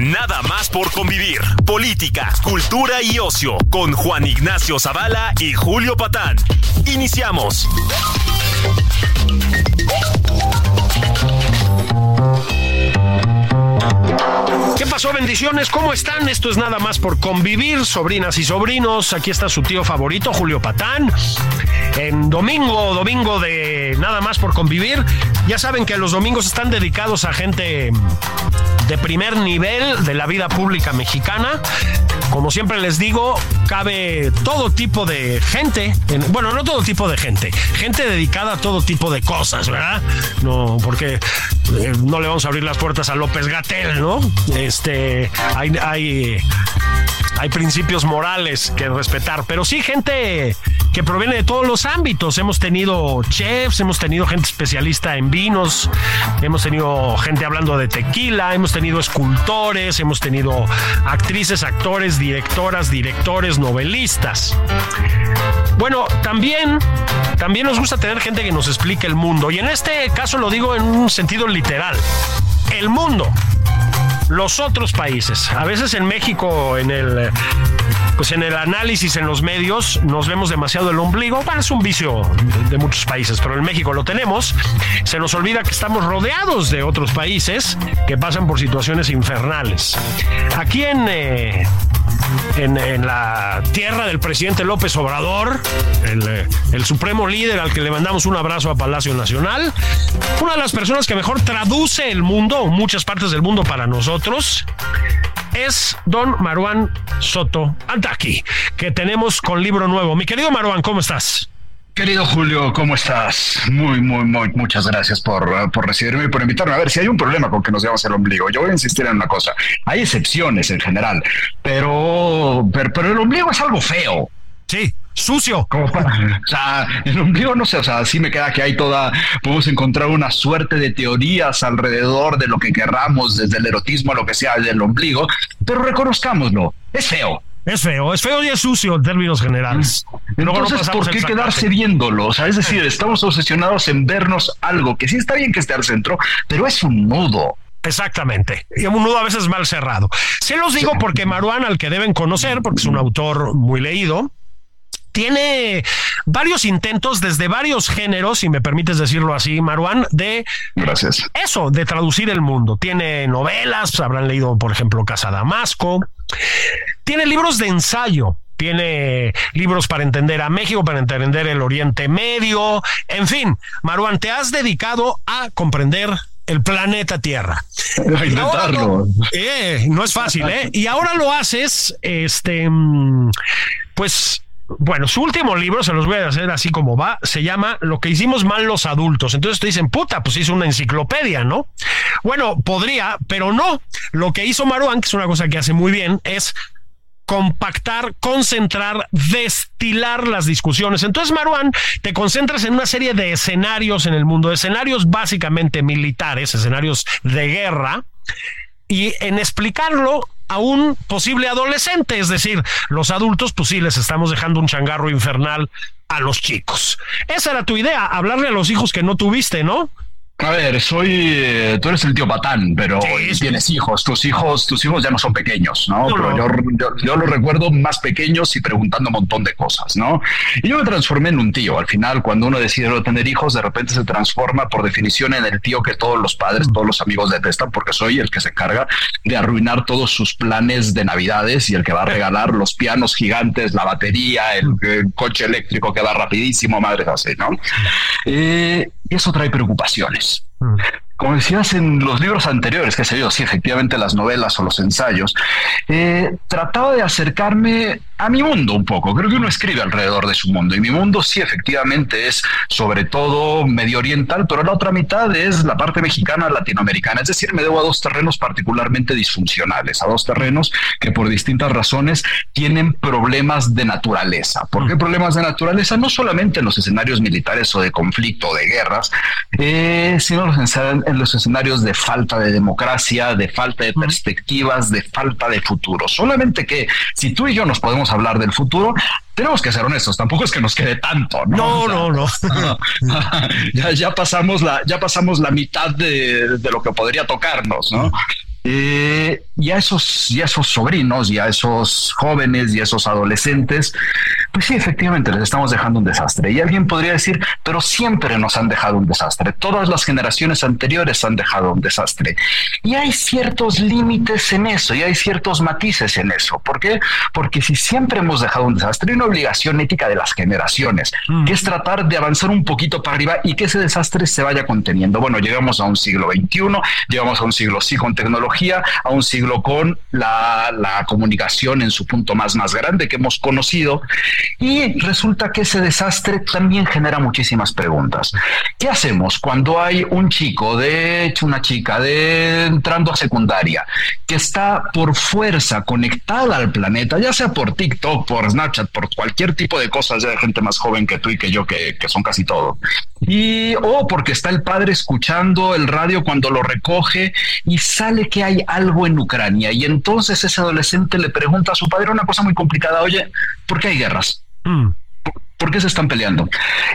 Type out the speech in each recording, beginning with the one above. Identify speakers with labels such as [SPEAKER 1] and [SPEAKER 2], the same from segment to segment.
[SPEAKER 1] Nada más por convivir. Política, cultura y ocio con Juan Ignacio Zavala y Julio Patán. Iniciamos.
[SPEAKER 2] ¿Qué pasó? Bendiciones, ¿cómo están? Esto es nada más por convivir, sobrinas y sobrinos. Aquí está su tío favorito, Julio Patán. En domingo, domingo de nada más por convivir. Ya saben que los domingos están dedicados a gente de primer nivel de la vida pública mexicana. Como siempre les digo, cabe todo tipo de gente, bueno, no todo tipo de gente, gente dedicada a todo tipo de cosas, ¿verdad? No, porque eh, no le vamos a abrir las puertas a López Gatel, ¿no? Este, hay, hay, hay principios morales que respetar, pero sí gente que proviene de todos los ámbitos. Hemos tenido chefs, hemos tenido gente especialista en vinos, hemos tenido gente hablando de tequila, hemos tenido escultores, hemos tenido actrices, actores, directoras, directores, novelistas. Bueno, también, también nos gusta tener gente que nos explique el mundo. Y en este caso lo digo en un sentido literal. El mundo los otros países. A veces en México, en el pues en el análisis en los medios nos vemos demasiado el ombligo. Es un vicio de muchos países, pero en México lo tenemos. Se nos olvida que estamos rodeados de otros países que pasan por situaciones infernales. Aquí en eh, en, la tierra del presidente López Obrador, el, el, supremo líder al que le mandamos un abrazo a Palacio Nacional, una de las personas que mejor traduce el mundo, muchas partes del mundo para nosotros, es don Maruán Soto Antaki, que tenemos con libro nuevo. Mi querido Maruán, ¿cómo estás?
[SPEAKER 3] Querido Julio, ¿cómo estás? Muy, muy, muy, muchas gracias por, por recibirme y por invitarme. A ver, si hay un problema con que nos veamos el ombligo, yo voy a insistir en una cosa. Hay excepciones en general, pero, pero, el ombligo es algo feo.
[SPEAKER 2] Sí, sucio.
[SPEAKER 3] Como para, o sea, el ombligo no sé, o sea, sí me queda que hay toda, podemos encontrar una suerte de teorías alrededor de lo que querramos, desde el erotismo a lo que sea del ombligo, pero reconozcámoslo, es feo.
[SPEAKER 2] Es feo, es feo y es sucio en términos generales.
[SPEAKER 3] Entonces, ¿por qué quedarse viéndolo? O sea, es decir, estamos obsesionados en vernos algo que sí está bien que esté al centro, pero es un nudo.
[SPEAKER 2] Exactamente. Y un nudo a veces mal cerrado. Se los digo porque Maruán, al que deben conocer, porque es un autor muy leído, tiene varios intentos desde varios géneros, si me permites decirlo así, Maruán, de
[SPEAKER 3] Gracias.
[SPEAKER 2] eso, de traducir el mundo. Tiene novelas, habrán leído, por ejemplo, Casa Damasco. Tiene libros de ensayo, tiene libros para entender a México, para entender el Oriente Medio, en fin, Maruán, te has dedicado a comprender el planeta Tierra.
[SPEAKER 3] intentarlo.
[SPEAKER 2] Eh, no es fácil, ¿eh? Y ahora lo haces, este, mm, pues bueno, su último libro, se los voy a hacer así como va, se llama Lo que hicimos mal los adultos. Entonces te dicen, puta, pues hizo una enciclopedia, ¿no? Bueno, podría, pero no. Lo que hizo Maruán, que es una cosa que hace muy bien, es compactar, concentrar, destilar las discusiones. Entonces, Maruán, te concentras en una serie de escenarios en el mundo, escenarios básicamente militares, escenarios de guerra, y en explicarlo a un posible adolescente, es decir, los adultos, pues sí, les estamos dejando un changarro infernal a los chicos. Esa era tu idea, hablarle a los hijos que no tuviste, ¿no?
[SPEAKER 3] A ver, soy, eh, tú eres el tío Patán, pero tienes hijos. Tus hijos, tus hijos ya no son pequeños, ¿no? pero Yo, yo, los recuerdo más pequeños y preguntando un montón de cosas, ¿no? Y yo me transformé en un tío. Al final, cuando uno decide no tener hijos, de repente se transforma por definición en el tío que todos los padres, todos los amigos detestan, porque soy el que se encarga de arruinar todos sus planes de navidades y el que va a regalar los pianos gigantes, la batería, el, coche eléctrico que va rapidísimo, madres así, ¿no? Eh, y eso trae preocupaciones. Mm. Como decías en los libros anteriores que he seguido, sí, efectivamente las novelas o los ensayos, eh, trataba de acercarme a mi mundo un poco. Creo que uno escribe alrededor de su mundo y mi mundo sí efectivamente es sobre todo medio oriental, pero la otra mitad es la parte mexicana, latinoamericana. Es decir, me debo a dos terrenos particularmente disfuncionales, a dos terrenos que por distintas razones tienen problemas de naturaleza. ¿Por qué problemas de naturaleza? No solamente en los escenarios militares o de conflicto o de guerras, eh, sino en los escenarios de falta de democracia, de falta de perspectivas, de falta de futuro. Solamente que si tú y yo nos podemos hablar del futuro, tenemos que ser honestos, tampoco es que nos quede tanto,
[SPEAKER 2] ¿no? No, no,
[SPEAKER 3] ya, ya, pasamos la, ya pasamos la mitad de, de lo que podría tocarnos, ¿no? Eh, y a esos, y a esos sobrinos, y a esos jóvenes, y a esos adolescentes, pues sí, efectivamente les estamos dejando un desastre. Y alguien podría decir, pero siempre nos han dejado un desastre. Todas las generaciones anteriores han dejado un desastre. Y hay ciertos límites en eso, y hay ciertos matices en eso. ¿Por qué? Porque si siempre hemos dejado un desastre, hay una obligación ética de las generaciones, mm. que es tratar de avanzar un poquito para arriba y que ese desastre se vaya conteniendo. Bueno, llegamos a un siglo XXI, llegamos a un siglo sí con tecnología, a un siglo con la, la comunicación en su punto más, más grande que hemos conocido. Y resulta que ese desastre también genera muchísimas preguntas. ¿Qué hacemos cuando hay un chico, de una chica, de entrando a secundaria, que está por fuerza conectada al planeta, ya sea por TikTok, por Snapchat, por cualquier tipo de cosas, ya de gente más joven que tú y que yo, que, que son casi todo. Y, o porque está el padre escuchando el radio cuando lo recoge y sale que hay algo en Ucrania. Y entonces ese adolescente le pregunta a su padre una cosa muy complicada, oye, ¿por qué hay guerras? Mm. ¿Por qué se están peleando?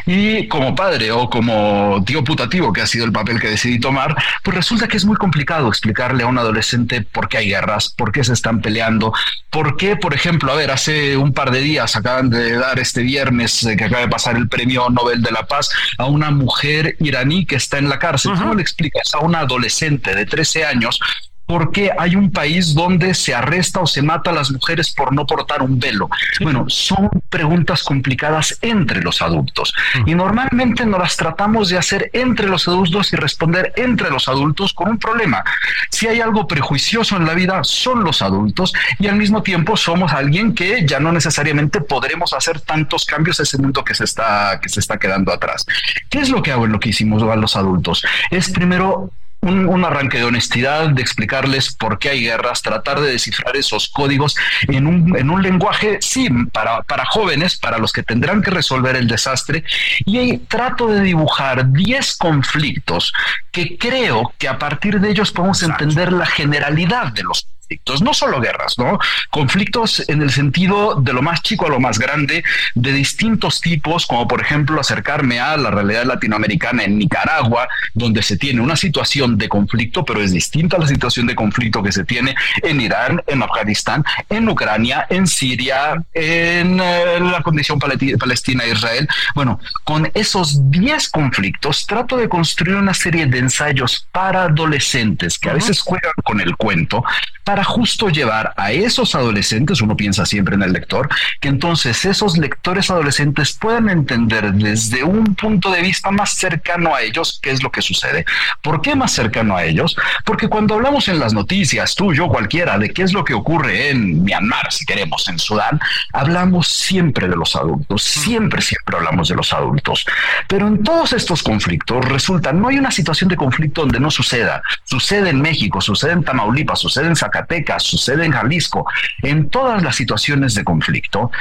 [SPEAKER 3] Y como padre o como tío putativo, que ha sido el papel que decidí tomar, pues resulta que es muy complicado explicarle a un adolescente por qué hay guerras, por qué se están peleando, por qué, por ejemplo, a ver, hace un par de días acaban de dar este viernes eh, que acaba de pasar el premio Nobel de la Paz a una mujer iraní que está en la cárcel. ¿Cómo le explicas a una adolescente de 13 años ¿Por qué hay un país donde se arresta o se mata a las mujeres por no portar un velo? Bueno, son preguntas complicadas entre los adultos y normalmente nos las tratamos de hacer entre los adultos y responder entre los adultos con un problema. Si hay algo prejuicioso en la vida, son los adultos y al mismo tiempo somos alguien que ya no necesariamente podremos hacer tantos cambios a ese mundo que se está, que se está quedando atrás. ¿Qué es lo que hago en lo que hicimos a los adultos? Es primero un, arranque de honestidad, de explicarles por qué hay guerras, tratar de descifrar esos códigos en un, en un lenguaje, sí, para, para jóvenes, para los que tendrán que resolver el desastre, y ahí trato de dibujar 10 conflictos que creo que a partir de ellos podemos entender la generalidad de los conflictos, no solo guerras, ¿no? Conflictos en el sentido de lo más chico a lo más grande, de distintos tipos, como por ejemplo acercarme a la realidad latinoamericana en Nicaragua, donde se tiene una situación de conflicto, pero es distinta a la situación de conflicto que se tiene en Irán, en Afganistán, en Ucrania, en Siria, en eh, la condición palestina-Israel. Bueno, con esos 10 conflictos trato de construir una serie de ensayos para adolescentes que a veces juegan con el cuento, para justo llevar a esos adolescentes, uno piensa siempre en el lector, que entonces esos lectores adolescentes puedan entender desde un punto de vista más cercano a ellos qué es lo que sucede. ¿Por qué más cercano a ellos? Porque cuando hablamos en las noticias, tú, yo, cualquiera, de qué es lo que ocurre en Myanmar, si queremos, en Sudán, hablamos siempre de los adultos, siempre, siempre hablamos de los adultos. Pero en todos estos conflictos resulta, no hay una situación de conflicto donde no suceda. Sucede en México, sucede en Tamaulipas, sucede en Zacatecas, sucede en Jalisco, en todas las situaciones de conflicto,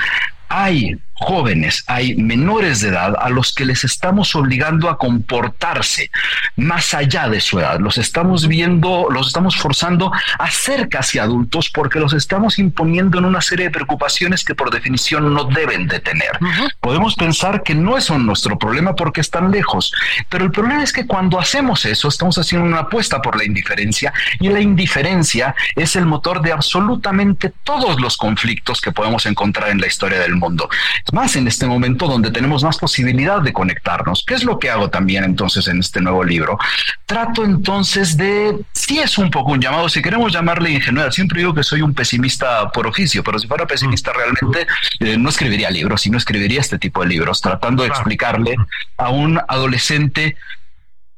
[SPEAKER 3] hay jóvenes, hay menores de edad a los que les estamos obligando a comportarse más allá de su edad. Los estamos viendo, los estamos forzando a ser casi adultos porque los estamos imponiendo en una serie de preocupaciones que por definición no deben de tener. Podemos pensar que no es nuestro problema porque están lejos, pero el problema es que cuando hacemos eso estamos haciendo una apuesta por la indiferencia y la indiferencia es el motor de absolutamente todos los conflictos que podemos encontrar en la historia del mundo más en este momento donde tenemos más posibilidad de conectarnos. ¿Qué es lo que hago también entonces en este nuevo libro? Trato entonces de, si es un poco un llamado, si queremos llamarle ingenuidad, siempre digo que soy un pesimista por oficio, pero si fuera pesimista mm. realmente eh, no escribiría libros, sino escribiría este tipo de libros, tratando de explicarle a un adolescente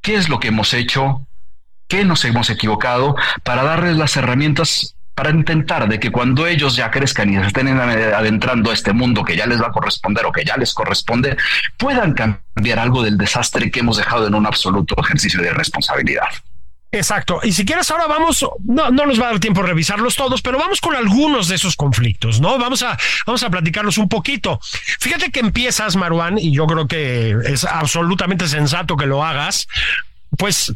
[SPEAKER 3] qué es lo que hemos hecho, qué nos hemos equivocado, para darles las herramientas para intentar de que cuando ellos ya crezcan y se estén adentrando a este mundo que ya les va a corresponder o que ya les corresponde, puedan cambiar algo del desastre que hemos dejado en un absoluto ejercicio de responsabilidad.
[SPEAKER 2] Exacto. Y si quieres, ahora vamos, no, no nos va a dar tiempo revisarlos todos, pero vamos con algunos de esos conflictos, ¿no? Vamos a, vamos a platicarlos un poquito. Fíjate que empiezas, Maruán, y yo creo que es absolutamente sensato que lo hagas, pues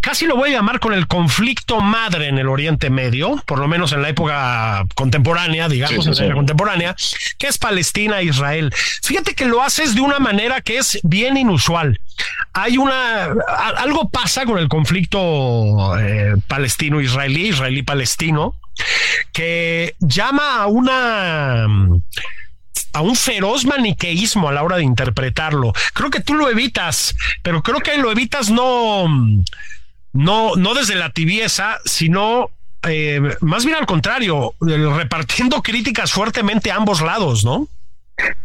[SPEAKER 2] casi lo voy a llamar con el conflicto madre en el Oriente Medio, por lo menos en la época contemporánea, digamos, en la época contemporánea, que es Palestina e Israel. Fíjate que lo haces de una manera que es bien inusual. Hay una, algo pasa con el conflicto eh, palestino-israelí, israelí-palestino, que llama a una a un feroz maniqueísmo a la hora de interpretarlo. Creo que tú lo evitas, pero creo que lo evitas no, no, no desde la tibieza, sino eh, más bien al contrario, repartiendo críticas fuertemente a ambos lados, ¿no?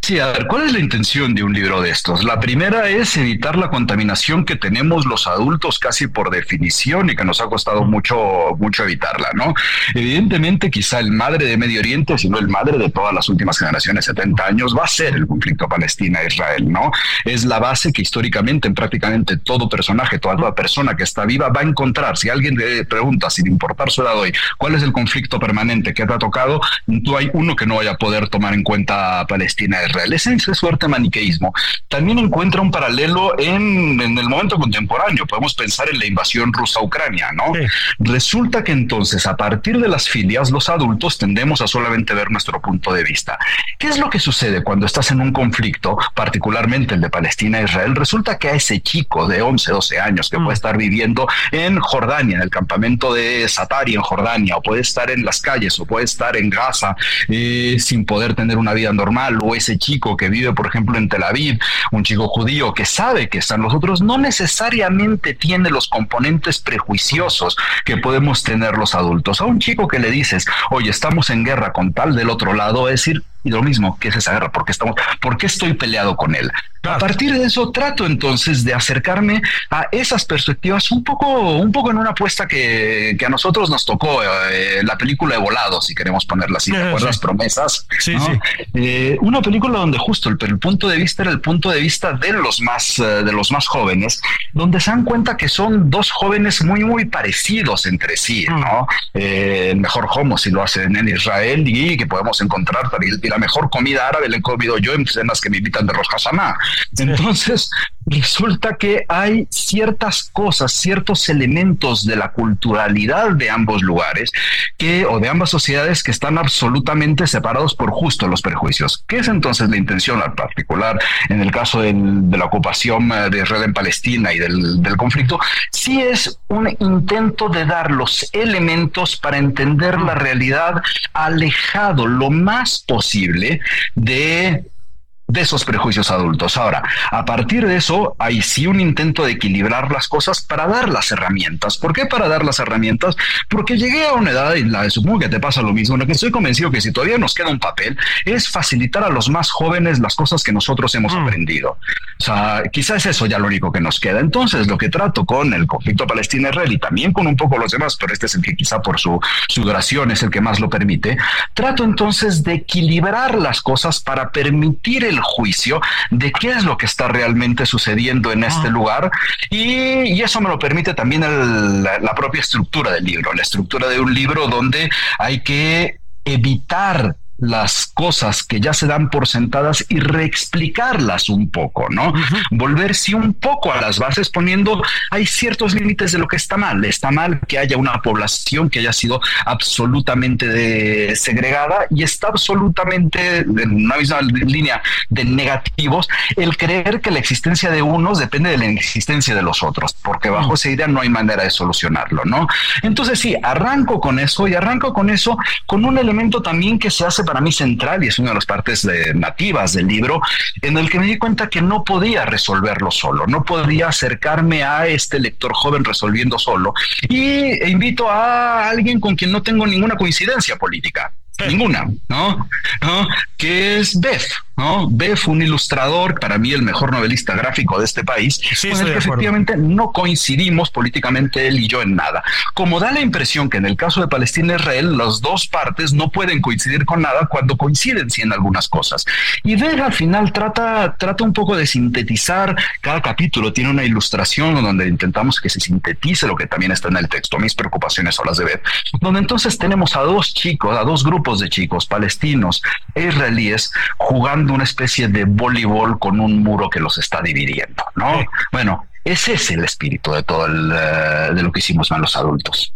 [SPEAKER 3] Sí, a ver, ¿cuál es la intención de un libro de estos? La primera es evitar la contaminación que tenemos los adultos casi por definición y que nos ha costado mucho, mucho evitarla, ¿no? Evidentemente, quizá el madre de Medio Oriente, sino el madre de todas las últimas generaciones, 70 años, va a ser el conflicto Palestina-Israel, ¿no? Es la base que históricamente en prácticamente todo personaje, toda, toda persona que está viva va a encontrar. Si alguien le pregunta, sin importar su edad hoy, ¿cuál es el conflicto permanente que te ha tocado? Tú hay uno que no vaya a poder tomar en cuenta Palestina Israel. Ese, suerte maniqueísmo también encuentra un paralelo en, el momento contemporáneo. Podemos pensar en la invasión rusa a Ucrania, ¿no? Resulta que entonces, a partir de las filias, los adultos tendemos a solamente ver nuestro punto de vista. ¿Qué es lo que sucede cuando estás en un conflicto, particularmente el de Palestina e Israel? Resulta que a ese chico de 11, 12 años que puede mm. estar viviendo en Jordania, en el campamento de Satari en Jordania, o puede estar en las calles, o puede estar en Gaza eh, sin poder tener una vida normal, o ese chico que vive, por ejemplo, en Tel Aviv, un chico judío que sabe que están los otros, no necesariamente tiene los componentes prejuiciosos que podemos tener los adultos. A un chico que le dices, oye, estamos en guerra con tal del otro lado, es decir, y lo mismo, ¿qué es esa guerra? ¿Por qué, estamos, ¿Por qué estoy peleado con él? A partir de eso trato entonces de acercarme a esas perspectivas un poco, un poco en una apuesta que, a nosotros nos tocó, eh, la película de Volado, si queremos ponerla así, ¿te acuerdas? Promesas. Sí, sí. Eh, una película donde justo el, punto de vista era el punto de vista de los más, eh, de los más jóvenes, donde se dan cuenta que son dos jóvenes muy, muy parecidos entre sí, mm. ¿no? el mejor homo si lo hacen en Israel y que podemos encontrar y la mejor comida árabe la he comido yo en cenas que me invitan de Rosh Hashanah. Entonces, resulta que hay ciertas cosas, ciertos elementos de la culturalidad de ambos lugares que, o de ambas sociedades que están absolutamente separados por justo los perjuicios. ¿Qué es entonces la intención al particular en el caso de la ocupación eh, de Israel en Palestina y del, del conflicto? Sí es un intento de dar los elementos para entender la realidad alejado lo más posible de de esos prejuicios adultos. Ahora, a partir de eso, hay sí un intento de equilibrar las cosas para dar las herramientas. ¿Por qué para dar las herramientas? Porque llegué a una edad, y la, supongo que te pasa lo mismo, en lo que estoy convencido que si todavía nos queda un papel, es facilitar a los más jóvenes las cosas que nosotros hemos mm. aprendido. O sea, quizás eso ya lo único que nos queda. Entonces, lo que trato con el conflicto palestino-israel y también con un poco los demás, pero este es el que quizá por su, su duración es el que más lo permite, trato entonces de equilibrar las cosas para permitir el juicio de qué es lo que está realmente sucediendo en este ah. lugar y, eso me lo permite también la propia estructura del libro, la estructura de un libro donde hay que evitar las cosas que ya se dan por sentadas y reexplicarlas un poco, ¿no? Volverse un poco a las bases poniendo, hay ciertos límites de lo que está mal. Está mal que haya una población que haya sido absolutamente segregada y está absolutamente en una misma línea de negativos el creer que la existencia de unos depende de la existencia de los otros, porque bajo esa idea no hay manera de solucionarlo, ¿no? Entonces sí, arranco con eso y arranco con eso con un elemento también que se hace para mí central y es una de las partes nativas del libro, en el que me di cuenta que no podía resolverlo solo, no podía acercarme a este lector joven resolviendo solo. Y invito a alguien con quien no tengo ninguna coincidencia política. Ninguna, ¿no? ¿no? Que es Beth, ¿no? Beth, un ilustrador, para mí el mejor novelista gráfico de este país, con el que efectivamente no coincidimos políticamente él y yo en nada. Como da la impresión que en el caso de Palestina e Israel, las dos partes no pueden coincidir con nada cuando coinciden sí en algunas cosas. Y Beth al final trata, trata un poco de sintetizar, cada capítulo tiene una ilustración donde intentamos que se sintetice lo que también está en el texto. Mis preocupaciones son las de Beth, donde entonces tenemos a dos chicos, a dos grupos de chicos palestinos e israelíes jugando una especie de voleibol con un muro que los está dividiendo, ¿no? Bueno, Ese es el espíritu de todo el, eh, de lo que hicimos mal los adultos.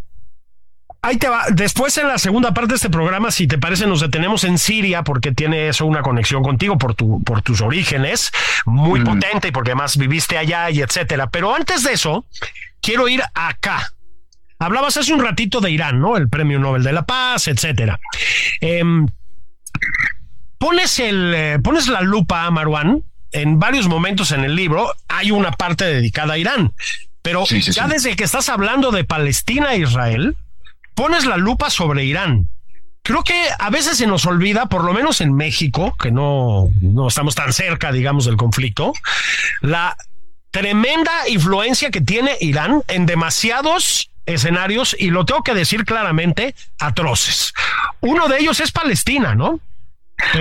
[SPEAKER 2] Ahí te va. Después en la segunda parte de este programa, si te parece, nos detenemos en Siria porque tiene eso una conexión contigo por tu, por tus orígenes, muy mm. potente y porque además viviste allá y etcétera. Pero antes de eso, quiero ir acá. Hablabas hace un ratito de Irán, ¿no? El Premio Nobel de la Paz, etcétera. Em, pones el, eh, pones la lupa, Marwan, en varios momentos en el libro. Hay una parte dedicada a Irán, pero ya desde que estás hablando de Palestina e Israel, pones la lupa sobre Irán. Creo que a veces se nos olvida, por lo menos en México, que no, no estamos tan cerca, digamos, del conflicto, la tremenda influencia que tiene Irán en demasiados escenarios, y lo tengo que decir claramente, atroces. Uno de ellos es Palestina, ¿no?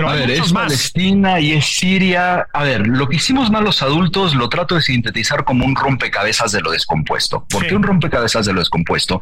[SPEAKER 3] A ver, es Palestina y es Siria. A ver, lo que hicimos mal los adultos lo trato de sintetizar como un rompecabezas de lo descompuesto. ¿Por qué un rompecabezas de lo descompuesto?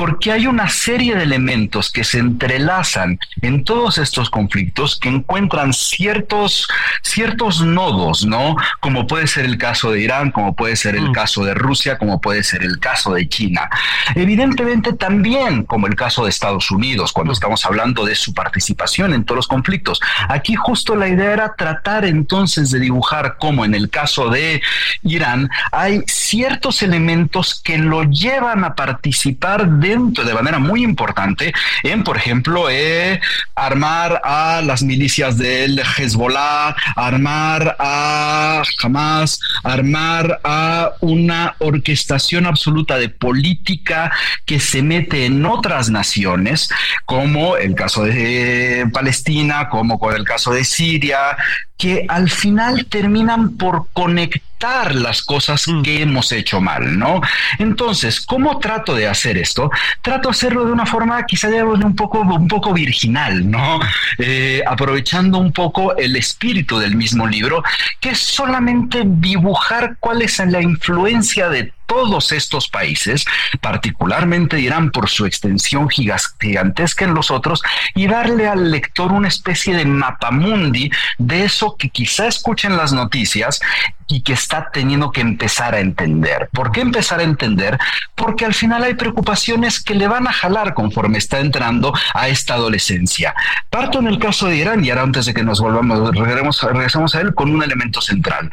[SPEAKER 3] Porque hay una serie de elementos que se entrelazan en todos estos conflictos que encuentran ciertos, ciertos nodos, ¿no? Como puede ser el caso de Irán, como puede ser el mm. caso de Rusia, como puede ser el caso de China. Evidentemente también como el caso de Estados Unidos, cuando mm. estamos hablando de su participación en todos los conflictos. Aquí justo la idea era tratar entonces de dibujar cómo en el caso de Irán hay ciertos elementos que lo llevan a participar de de manera muy importante en, por ejemplo, eh, armar a las milicias del Hezbollah, armar a Hamas, armar a una orquestación absoluta de política que se mete en otras naciones, como el caso de Palestina, como con el caso de Siria, que al final terminan por conectar las cosas que hemos hecho mal, ¿no? Entonces, ¿cómo trato de hacer esto? Trato de hacerlo de una forma quizá un poco, un poco virginal, ¿no? Eh, aprovechando un poco el espíritu del mismo libro, que es solamente dibujar cuál es la influencia de todos estos países, particularmente Irán por su extensión gigantesca en los otros, y darle al lector una especie de mapamundi de eso que quizá escuchen las noticias y que está teniendo que empezar a entender. ¿Por qué empezar a entender? Porque al final hay preocupaciones que le van a jalar conforme está entrando a esta adolescencia. Parto en el caso de Irán y ahora antes de que nos volvamos, regresamos a él con un elemento central.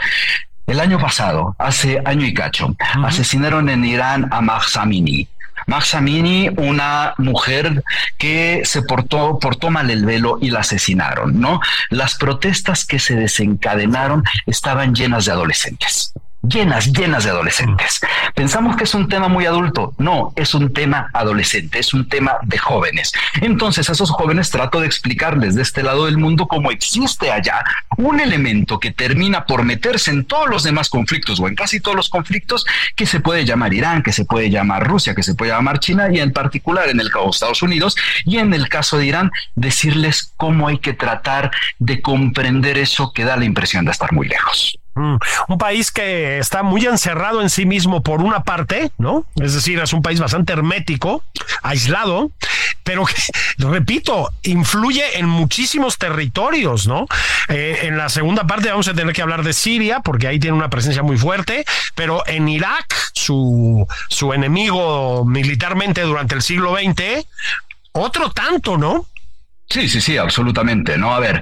[SPEAKER 3] El año pasado, hace año y cacho, asesinaron en Irán a Mahsa Amini. Mahsa Amini, una mujer que se portó, portó mal el velo y la asesinaron, ¿no? Las protestas que se desencadenaron estaban llenas de adolescentes llenas, llenas de adolescentes. Pensamos que es un tema muy adulto. No, es un tema adolescente, es un tema de jóvenes. Entonces a esos jóvenes trato de explicarles de este lado del mundo cómo existe allá un elemento que termina por meterse en todos los demás conflictos o en casi todos los conflictos que se puede llamar Irán, que se puede llamar Rusia, que se puede llamar China y en particular en el caso de Estados Unidos y en el caso de Irán decirles cómo hay que tratar de comprender eso que da la impresión de estar muy lejos.
[SPEAKER 2] Mm. Un país que está muy encerrado en sí mismo por una parte, ¿no? Es decir, es un país bastante hermético, aislado, pero que, repito, influye en muchísimos territorios, ¿no? Eh, en la segunda parte vamos a tener que hablar de Siria, porque ahí tiene una presencia muy fuerte, pero en Irak, su, su enemigo militarmente durante el siglo XX, otro tanto, ¿no?
[SPEAKER 3] Sí, sí, sí, absolutamente, ¿no? A ver,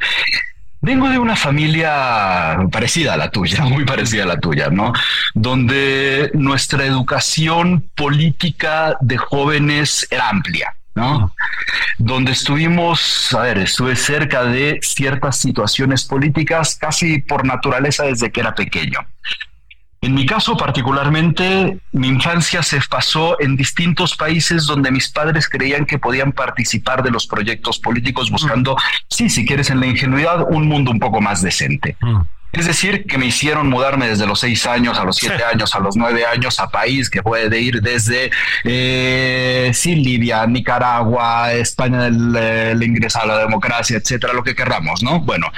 [SPEAKER 3] Vengo de una familia parecida a la tuya, muy parecida a la tuya, ¿no? Donde nuestra educación política de jóvenes era amplia. ¿no? Donde estuvimos, a ver, estuve cerca de ciertas situaciones políticas casi por naturaleza desde que era pequeño. En mi caso particularmente, mi infancia se pasó en distintos países donde mis padres creían que podían participar de los proyectos políticos buscando, sí, si quieres en la ingenuidad, un mundo un poco más decente. Mm. Es decir, que me hicieron mudarme desde los seis años a los siete años, a los nueve años a país que puede ir desde eh, Libia, Nicaragua, España, el, ingreso a la democracia, etcétera, lo que querramos, ¿no? Bueno,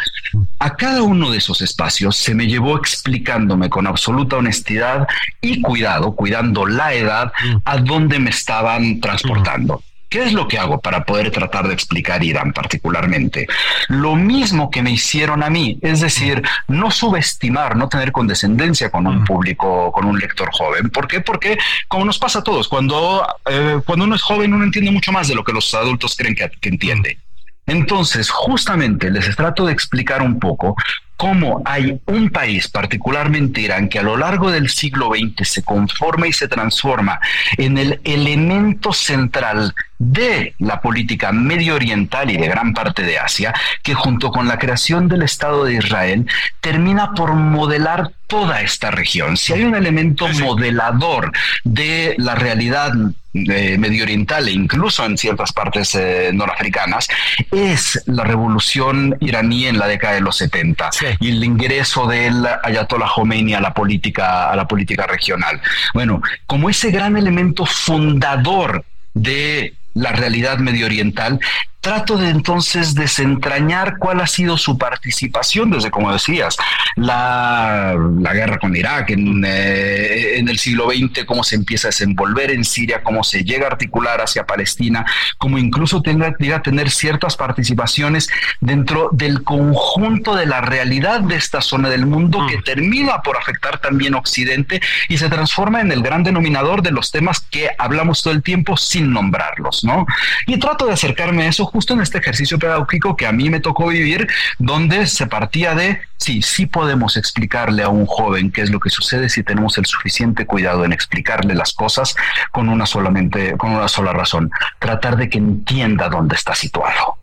[SPEAKER 3] a cada uno de esos espacios se me llevó explicándome con absoluta honestidad y cuidado, cuidando la edad, a dónde me estaban transportando. ¿Qué es lo que hago para poder tratar de explicar Irán particularmente? Lo mismo que me hicieron a mí, es decir, no subestimar, no tener condescendencia con un público, con un lector joven. ¿Por qué? Porque como nos pasa a todos, cuando, eh, cuando uno es joven uno entiende mucho más de lo que los adultos creen que, que entiende. Entonces, justamente les trato de explicar un poco cómo hay un país, particularmente Irán, que a lo largo del siglo XX se conforma y se transforma en el elemento central de la política medio oriental y de gran parte de Asia, que junto con la creación del Estado de Israel termina por modelar toda esta región. Si hay un elemento modelador de la realidad eh, medio oriental e incluso en ciertas partes eh, norafricanas, es la revolución iraní en la década de los 70 y el ingreso del Ayatollah Khomeini a la política, a la política regional. Bueno, como ese gran elemento fundador de la realidad medio oriental trato de entonces desentrañar cuál ha sido su participación desde, como decías, la, guerra con Irak en, eh, en, el siglo XX, cómo se empieza a desenvolver en Siria, cómo se llega a articular hacia Palestina, cómo incluso tenga, llega a tener ciertas participaciones dentro del conjunto de la realidad de esta zona del mundo que mm. termina por afectar también Occidente y se transforma en el gran denominador de los temas que hablamos todo el tiempo sin nombrarlos, ¿no? Y trato de acercarme a eso justo en este ejercicio pedagógico que a mí me tocó vivir, donde se partía de, sí, sí podemos explicarle a un joven qué es lo que sucede si tenemos el suficiente cuidado en explicarle las cosas con una solamente, con una sola razón, tratar de que entienda dónde está situado.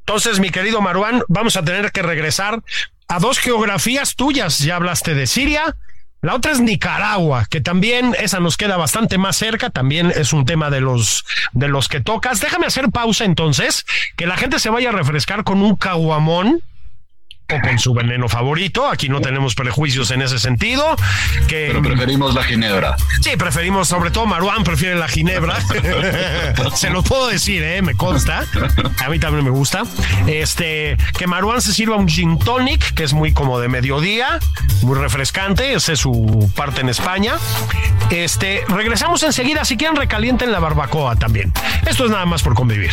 [SPEAKER 2] Entonces, mi querido Maruán, vamos a tener que regresar a dos geografías tuyas. Ya hablaste de Siria la otra es Nicaragua, que también esa nos queda bastante más cerca, también es un tema de los de los que tocas. Déjame hacer pausa entonces, que la gente se vaya a refrescar con un caguamón con su veneno favorito. Aquí no tenemos prejuicios en ese sentido. Que,
[SPEAKER 3] Pero preferimos la ginebra.
[SPEAKER 2] Sí, preferimos, sobre todo Maruán prefiere la ginebra. se lo puedo decir, ¿eh? me consta. A mí también me gusta. Este, que Maruán se sirva un gin tonic, que es muy como de mediodía, muy refrescante. Esa es su parte en España. Este, regresamos enseguida. Si quieren, recalienten la barbacoa también. Esto es nada más por convivir.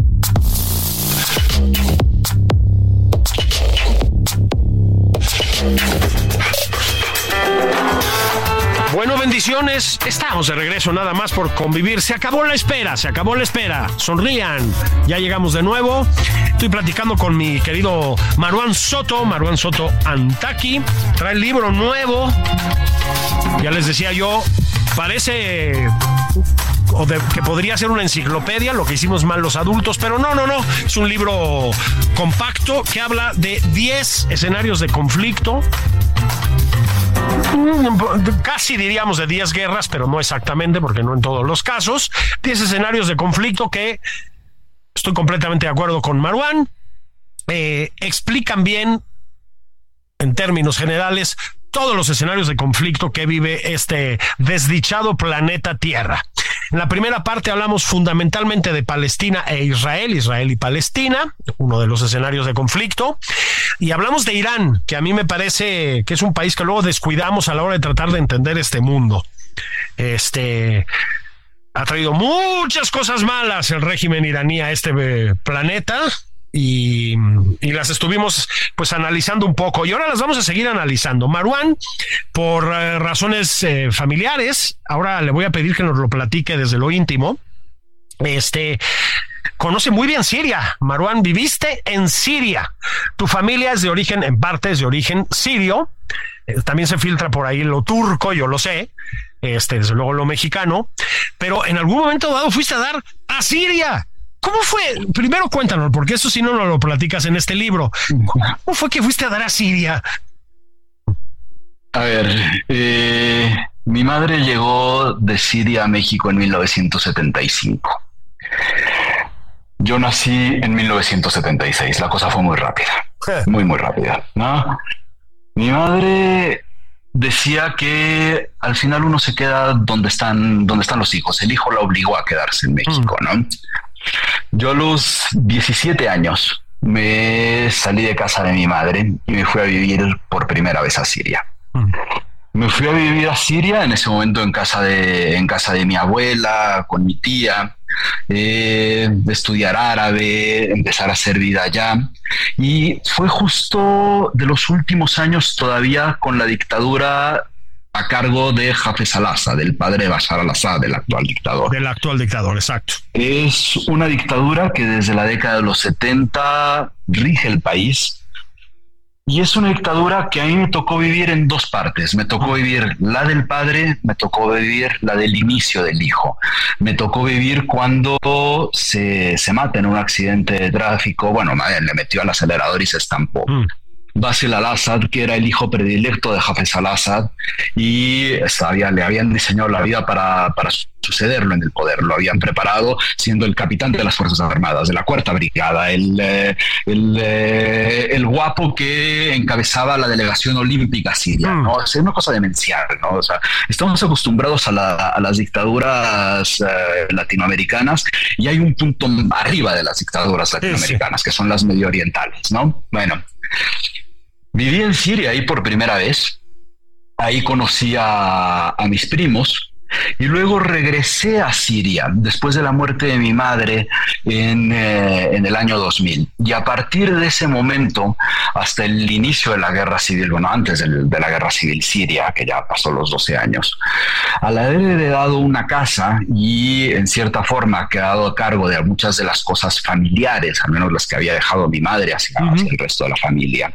[SPEAKER 2] Bendiciones. Estamos de regreso nada más por convivir. Se acabó la espera, se acabó la espera. Sonrían. Ya llegamos de nuevo. Estoy platicando con mi querido Maruán Soto, Maruán Soto Antaki. Trae el libro nuevo. Ya les decía yo, parece o que podría ser una enciclopedia, lo que hicimos mal los adultos, pero no, no, no, es un libro compacto que habla de 10 escenarios de conflicto casi diríamos de 10 guerras, pero no exactamente, porque no en todos los casos, 10 escenarios de conflicto que estoy completamente de acuerdo con Marwan, eh, explican bien, en términos generales, todos los escenarios de conflicto que vive este desdichado planeta Tierra. En la primera parte hablamos fundamentalmente de Palestina e Israel, Israel y Palestina, uno de los escenarios de conflicto. Y hablamos de Irán, que a mí me parece que es un país que luego descuidamos a la hora de tratar de entender este mundo. Este ha traído muchas cosas malas el régimen iraní a este eh, planeta y, las estuvimos pues analizando un poco y ahora las vamos a seguir analizando. Marwan, por eh, razones eh, familiares, ahora le voy a pedir que nos lo platique desde lo íntimo. Este conoce muy bien Siria. Marwan, viviste en Siria. Tu familia es de origen, en parte es de origen sirio. Eh, también se filtra por ahí lo turco, yo lo sé. Este, desde luego lo mexicano. Pero en algún momento dado fuiste a dar a Siria. ¿Cómo fue? Primero cuéntanos, porque eso si no, no lo platicas en este libro. ¿Cómo fue que fuiste a dar a Siria?
[SPEAKER 3] A ver, eh, mi madre llegó de Siria a México en 1975. Yo nací en 1976, la cosa fue muy rápida, muy, muy rápida. ¿no? Mi madre decía que al final uno se queda donde están, donde están los hijos. El hijo la obligó a quedarse en México, mm. ¿no? Yo a los 17 años me salí de casa de mi madre y me fui a vivir por primera vez a Siria. Mm. Me fui a vivir a Siria en ese momento en casa de, en casa de mi abuela, con mi tía, eh, de estudiar árabe, empezar a hacer vida allá. Y fue justo de los últimos años todavía con la dictadura a cargo de Hafez al-Assad, del padre de Bashar al-Assad, del actual dictador.
[SPEAKER 2] Del actual dictador, exacto.
[SPEAKER 3] Es una dictadura que desde la década de los 70 rige el país y es una dictadura que a mí me tocó vivir en dos partes. Me tocó vivir la del padre, me tocó vivir la del inicio del hijo. Me tocó vivir cuando se, se mata en un accidente de tráfico. Bueno, le metió al acelerador y se estampó. Mm. Basil al-Assad, que era el hijo predilecto de Hafez al-Assad, y sabía, le habían diseñado la vida para, para, sucederlo en el poder. Lo habían preparado siendo el capitán de las Fuerzas Armadas, de la Cuarta Brigada, el, eh, el, eh, el guapo que encabezaba la delegación olímpica siria. Mm. ¿no? Es una cosa demencial. ¿no? O sea, estamos acostumbrados a, la, a las dictaduras eh, latinoamericanas y hay un punto arriba de las dictaduras latinoamericanas, que son las medio orientales. ¿no? Bueno, Viví en Siria ahí por primera vez. Ahí conocí a, mis primos, y luego regresé a Siria después de la muerte de mi madre en, eh, en, el año 2000. Y a partir de ese momento, hasta el inicio de la guerra civil, bueno, antes de la guerra civil siria, que ya pasó los 12 años, al haber heredado una casa y en cierta forma quedado a cargo de muchas de las cosas familiares, al menos las que había dejado mi madre hacia, el resto de la familia.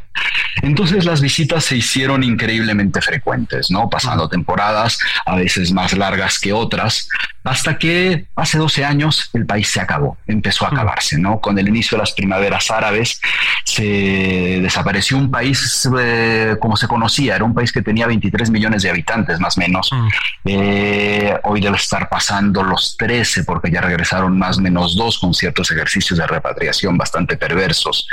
[SPEAKER 3] Entonces las visitas se hicieron increíblemente frecuentes, ¿no? Pasando temporadas, a veces más largas largas que otras, hasta que hace 12 años el país se acabó, empezó a acabarse, ¿no? Con el inicio de las primaveras árabes se desapareció un país eh, como se conocía, era un país que tenía 23 millones de habitantes más o menos, mm. eh, hoy debe estar pasando los 13 porque ya regresaron más o menos dos con ciertos ejercicios de repatriación bastante perversos.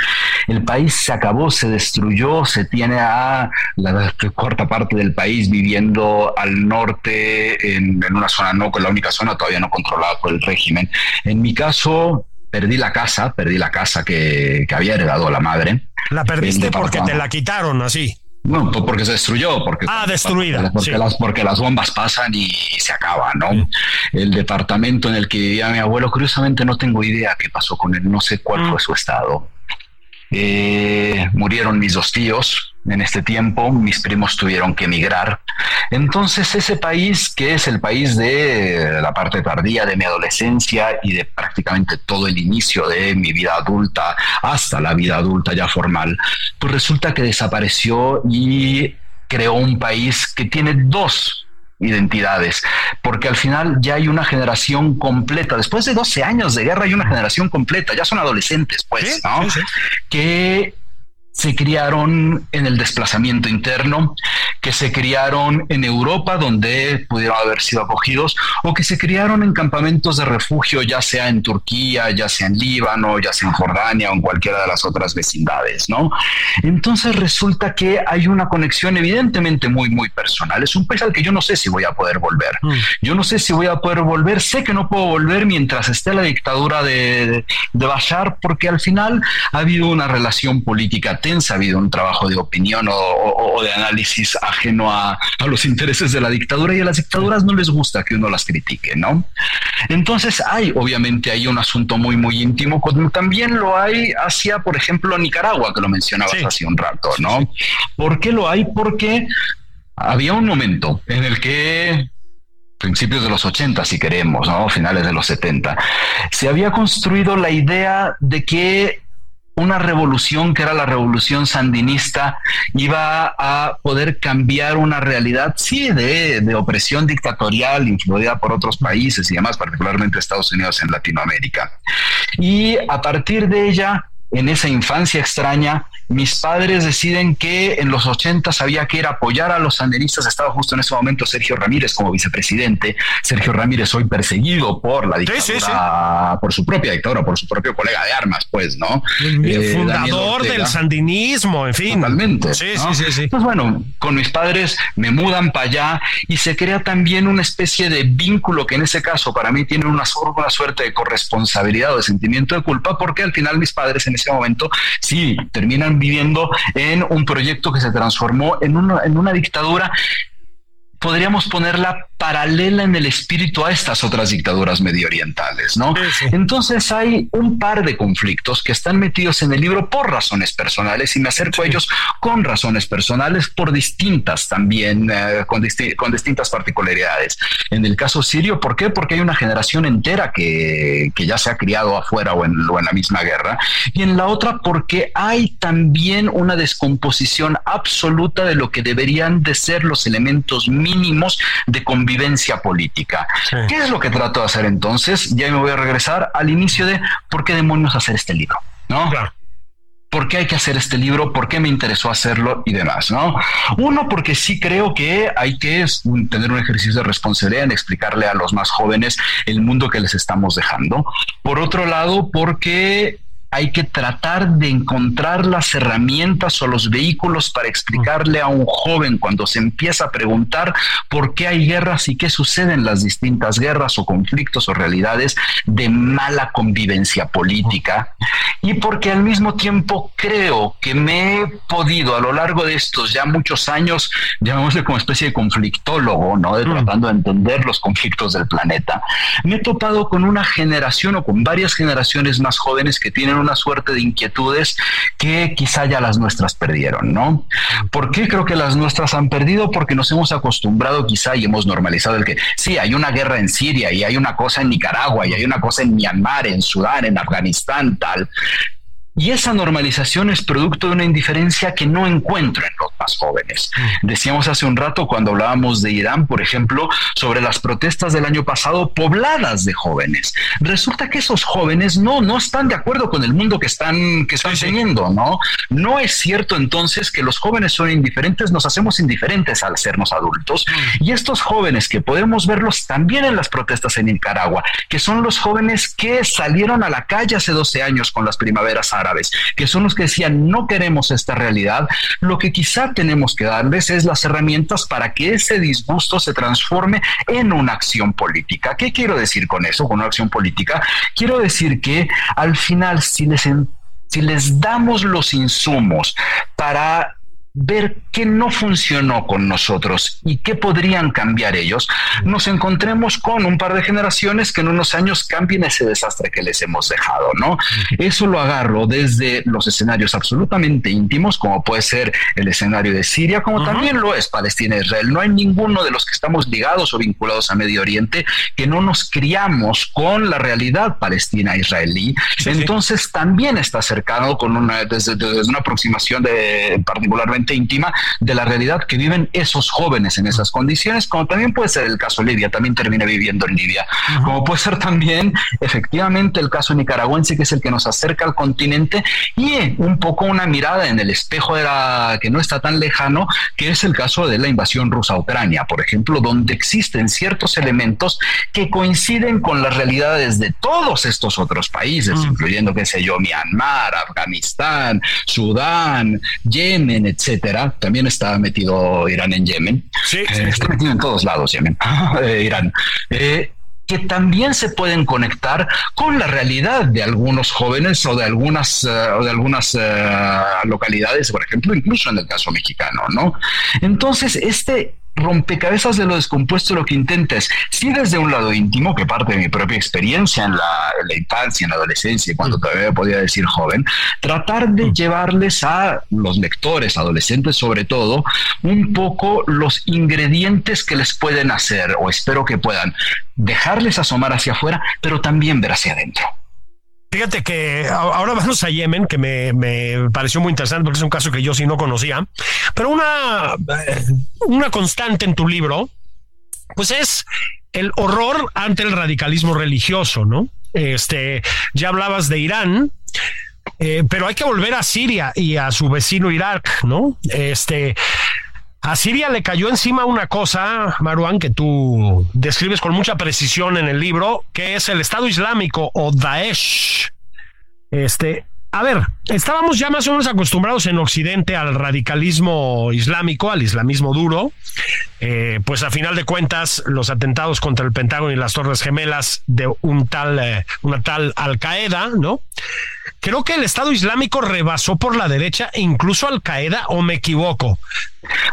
[SPEAKER 3] El país se acabó, se destruyó, se tiene a la cuarta parte del país viviendo al norte en, en una zona no, con la única zona todavía no controlada por el régimen. En mi caso, perdí la casa, perdí la casa que, había heredado la madre.
[SPEAKER 2] ¿La perdiste porque te la quitaron así?
[SPEAKER 3] No, porque se destruyó. Porque,
[SPEAKER 2] ah, destruida.
[SPEAKER 3] Porque, las, porque las bombas pasan y se acaban, ¿no? El departamento en el que vivía mi abuelo, curiosamente no tengo idea qué pasó con él, no sé cuál mm. fue su estado. Eh, murieron mis dos tíos, en este tiempo, mis primos tuvieron que emigrar. Entonces ese país, que es el país de la parte tardía de mi adolescencia y de prácticamente todo el inicio de mi vida adulta hasta la vida adulta ya formal, pues resulta que desapareció y creó un país que tiene dos identidades, porque al final ya hay una generación completa, después de 12 años de guerra hay una generación completa, ya son adolescentes, pues, ¿no? Que se criaron en el desplazamiento interno, que se criaron en Europa donde pudieron haber sido acogidos o que se criaron en campamentos de refugio, ya sea en Turquía, ya sea en Líbano, ya sea en Jordania o en cualquiera de las otras vecindades, ¿no? Entonces resulta que hay una conexión evidentemente muy, muy personal. Es un país al que yo no sé si voy a poder volver. Mm. Yo no sé si voy a poder volver. Sé que no puedo volver mientras esté la dictadura de, de Bashar porque al final ha habido una relación política ha habido un trabajo de opinión o, de análisis ajeno a, los intereses de la dictadura y a las dictaduras no les gusta que uno las critique, ¿no? Entonces hay, obviamente, hay un asunto muy, muy íntimo, como también lo hay hacia, por ejemplo, Nicaragua, que lo mencionabas hace un rato, ¿no? ¿Por qué lo hay? Porque había un momento en el que principios de los 80, si queremos, ¿no? finales de los 70, se había construido la idea de que una revolución que era la revolución sandinista iba a poder cambiar una realidad, sí, de, de, opresión dictatorial influida por otros países y demás, particularmente Estados Unidos en Latinoamérica. Y a partir de ella, en esa infancia extraña, mis padres deciden que en los 80 había que ir a apoyar a los sandinistas. Estaba justo en ese momento Sergio Ramírez como vicepresidente. Sergio Ramírez hoy perseguido por la dictadura, por su propia dictadura, por su propio colega de armas, pues, ¿no?
[SPEAKER 2] El eh, fundador del sandinismo, en fin.
[SPEAKER 3] Totalmente. Sí, sí, sí, Pues bueno, con mis padres me mudan para allá y se crea también una especie de vínculo que en ese caso para mí tiene una, una suerte de corresponsabilidad o de sentimiento de culpa porque al final mis padres en ese momento sí terminan viviendo en un proyecto que se transformó en una, en una dictadura podríamos ponerla paralela en el espíritu a estas otras dictaduras medioorientales, ¿no? Entonces hay un par de conflictos que están metidos en el libro por razones personales y me acerco a ellos con razones personales por distintas también, eh, con, distintas particularidades. En el caso sirio, ¿por qué? Porque hay una generación entera que, que ya se ha criado afuera o en, o en la misma guerra y en la otra porque hay también una descomposición absoluta de lo que deberían de ser los elementos mínimos de convivencia política. ¿Qué es lo que trato de hacer entonces? Ya me voy a regresar al inicio de por qué demonios hacer este libro, ¿no? ¿Por qué hay que hacer este libro? ¿Por qué me interesó hacerlo? Y demás, ¿no? Uno, porque sí creo que hay que tener un ejercicio de responsabilidad en explicarle a los más jóvenes el mundo que les estamos dejando. Por otro lado, porque hay que tratar de encontrar las herramientas o los vehículos para explicarle a un joven cuando se empieza a preguntar por qué hay guerras y qué suceden en las distintas guerras o conflictos o realidades de mala convivencia política. Y porque al mismo tiempo creo que me he podido a lo largo de estos ya muchos años, llamémosle como especie de conflictólogo, ¿no? De mm. tratando de entender los conflictos del planeta, me he topado con una generación o con varias generaciones más jóvenes que tienen una suerte de inquietudes que quizá ya las nuestras perdieron, ¿no? ¿Por qué creo que las nuestras han perdido? Porque nos hemos acostumbrado quizá y hemos normalizado el que sí, hay una guerra en Siria y hay una cosa en Nicaragua y hay una cosa en Myanmar, en Sudán, en Afganistán, tal. Y esa normalización es producto de una indiferencia que no encuentro en los más jóvenes. Mm. Decíamos hace un rato cuando hablábamos de Irán, por ejemplo, sobre las protestas del año pasado pobladas de jóvenes. Resulta que esos jóvenes no, no están de acuerdo con el mundo que están, que están teniendo, ¿no? No es cierto entonces que los jóvenes son indiferentes, nos hacemos indiferentes al sernos adultos. Mm. Y estos jóvenes que podemos verlos también en las protestas en Nicaragua, que son los jóvenes que salieron a la calle hace 12 años con las primaveras árabes, que son los que decían no queremos esta realidad, lo que quizá tenemos que darles es las herramientas para que ese disgusto se transforme en una acción política. ¿Qué quiero decir con eso, con una acción política? Quiero decir que al final, si les, si les damos los insumos para ver qué no funcionó con nosotros y qué podrían cambiar ellos, nos encontremos con un par de generaciones que en unos años cambien ese desastre que les hemos dejado, ¿no? Eso lo agarro desde los escenarios absolutamente íntimos, como puede ser el escenario de Siria, como también lo es Palestina e Israel. No hay ninguno de los que estamos ligados o vinculados a Medio Oriente que no nos criamos con la realidad palestina-israelí. Entonces también está cercano con una, desde, desde una aproximación de particularmente íntima de la realidad que viven esos jóvenes en esas condiciones, como también puede ser el caso Libia, también termina viviendo en Libia, como puede ser también efectivamente el caso nicaragüense, que es el que nos acerca al continente, y un poco una mirada en el espejo de la, que no está tan lejano, que es el caso de la invasión rusa a Ucrania, por ejemplo, donde existen ciertos elementos que coinciden con las realidades de todos estos otros países, mm. incluyendo, qué sé yo, Myanmar, Afganistán, Sudán, Yemen, etc también está metido Irán en Yemen. Sí, eh, está metido en todos lados Yemen, eh, Irán. Eh, que también se pueden conectar con la realidad de algunos jóvenes o de algunas, o de algunas localidades, por ejemplo, incluso en el caso mexicano, ¿no? Entonces, este rompecabezas de lo descompuesto lo que intentes, si desde un lado íntimo, que parte de mi propia experiencia en la, infancia, en la adolescencia, cuando todavía podía decir joven, tratar de llevarles a los lectores, adolescentes sobre todo, un poco los ingredientes que les pueden hacer, o espero que puedan, dejarles asomar hacia afuera, pero también ver hacia adentro.
[SPEAKER 2] Fíjate que ahora vamos a Yemen, que me, pareció muy interesante porque es un caso que yo sí no conocía, pero una, una constante en tu libro, pues es el horror ante el radicalismo religioso, ¿no? Este, ya hablabas de Irán, Eh, pero hay que volver a Siria y a su vecino Irak, ¿no? Este, a Siria le cayó encima una cosa, Maruán, que tú describes con mucha precisión en el libro, que es el Estado Islámico o Daesh. Este, a ver, estábamos ya más o menos acostumbrados en Occidente al radicalismo islámico, al islamismo duro. Eh, pues a final de cuentas, los atentados contra el Pentágono y las Torres Gemelas de un tal, eh, una tal Al Qaeda, ¿no? Creo que el Estado Islámico rebasó por la derecha incluso Al Qaeda, o me equivoco.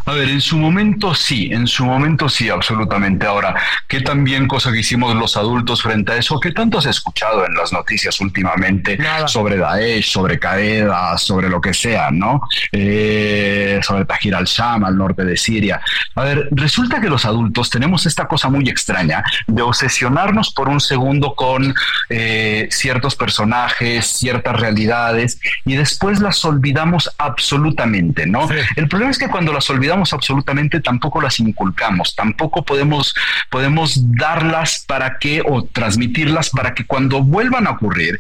[SPEAKER 3] A ver, en su momento sí, en su momento sí, absolutamente. Ahora, ¿qué también cosa que hicimos los adultos frente a eso? ¿Qué tanto has escuchado en las noticias últimamente sobre Daesh, sobre Qaeda, sobre lo que sea, ¿no? Eh, sobre Tajir al-Sham, al norte de Siria. A ver, resulta que los adultos tenemos esta cosa muy extraña de obsesionarnos por un segundo con eh, ciertos personajes, ciertas realidades, y después las olvidamos absolutamente, ¿no? El problema es que cuando las olvidamos absolutamente, tampoco las inculcamos, tampoco podemos, podemos darlas para que o transmitirlas para que cuando vuelvan a ocurrir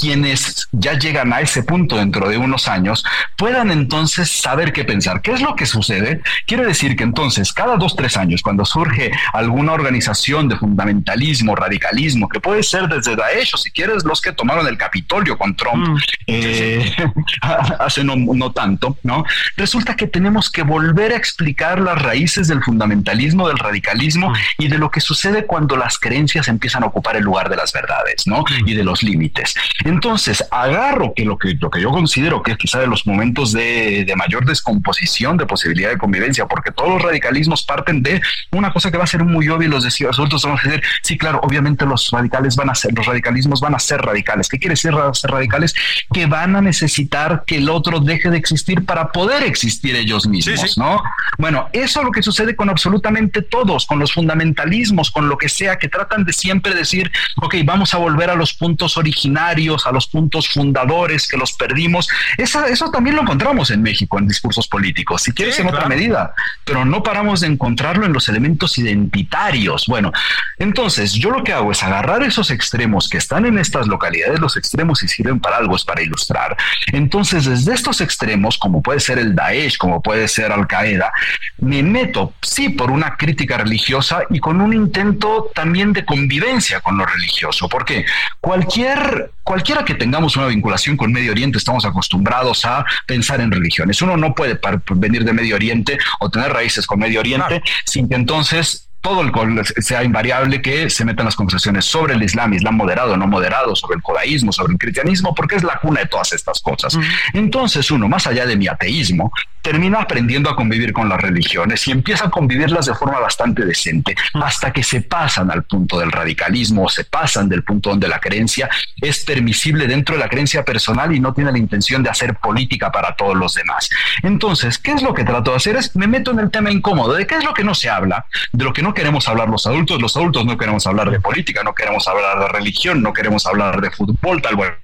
[SPEAKER 3] quienes ya llegan a ese punto dentro de unos años puedan entonces saber qué pensar. ¿Qué es lo que sucede? Quiere decir que entonces cada dos, tres años, cuando surge alguna organización de fundamentalismo, radicalismo, que puede ser desde Daesh o si quieres los que tomaron el Capitolio con Trump mm. eh, hace no, no tanto, ¿no? Resulta que tenemos que volver a explicar las raíces del fundamentalismo, del radicalismo mm. y de lo que sucede cuando las creencias empiezan a ocupar el lugar de las verdades, ¿no? Mm. Y de los límites. Entonces, agarro que lo que, lo que yo considero que es quizá de los momentos de, mayor descomposición de posibilidad de convivencia, porque todos los radicalismos parten de una cosa que va a ser muy obvia y los adultos van a decir, sí, claro, obviamente los radicales van a ser, los radicalismos van a ser radicales. ¿Qué quiere decir ser radicales? Que van a necesitar que el otro deje de existir para poder existir ellos mismos, ¿no? Bueno, eso es lo que sucede con absolutamente todos, con los fundamentalismos, con lo que sea, que tratan de siempre decir, ok, vamos a volver a los puntos originarios, a los puntos fundadores que los perdimos. eso también lo encontramos en México en discursos políticos, si quieres en otra medida, pero no paramos de encontrarlo en los elementos identitarios. Bueno, entonces yo lo que hago es agarrar esos extremos que están en estas localidades, los extremos y sirven para algo, es para ilustrar. Entonces, desde estos extremos, como puede ser el Daesh, como puede ser Al Qaeda, me meto, sí, por una crítica religiosa y con un intento también de convivencia con lo religioso, porque cualquier, cualquier cualquiera que tengamos una vinculación con Medio Oriente, estamos acostumbrados a pensar en religiones. Uno no puede venir de Medio Oriente o tener raíces con Medio Oriente sin que entonces todo el sea invariable que se metan las conversaciones sobre el Islam, Islam moderado, no moderado, sobre el judaísmo, sobre el cristianismo, porque es la cuna de todas estas cosas. Entonces uno, más allá de mi ateísmo, termina aprendiendo a convivir con las religiones y empieza a convivirlas de forma bastante decente, hasta que se pasan al punto del radicalismo o se pasan del punto donde la creencia es permisible dentro de la creencia personal y no tiene la intención de hacer política para todos los demás. Entonces, ¿qué es lo que trato de hacer? Es me meto en el tema incómodo, de qué es lo que no se habla, de lo que no queremos hablar los adultos, los adultos no queremos hablar de política, no queremos hablar de religión, no queremos hablar de fútbol, tal bueno.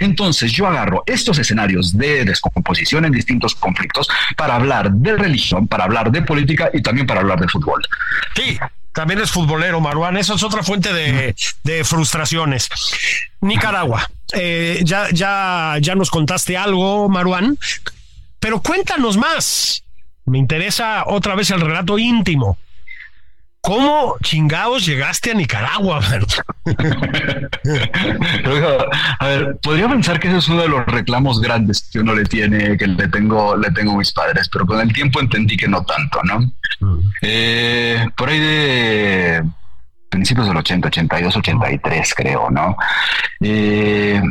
[SPEAKER 3] Entonces yo agarro estos escenarios de descomposición en distintos conflictos para hablar de religión, para hablar de política y también para hablar de fútbol.
[SPEAKER 2] Sí, también es futbolero, Maruán. Eso es otra fuente de, frustraciones. Nicaragua. Eh, ya, ya, ya nos contaste algo, Maruán, pero cuéntanos más. Me interesa otra vez el relato íntimo. ¿Cómo chingados llegaste a Nicaragua?
[SPEAKER 3] a ver, podría pensar que ese es uno de los reclamos grandes que uno le tiene, que le tengo, le tengo a mis padres, pero con el tiempo entendí que no tanto, ¿no? Mm. Eh, por ahí de principios del 80, 82, 83, creo, ¿no? Eh,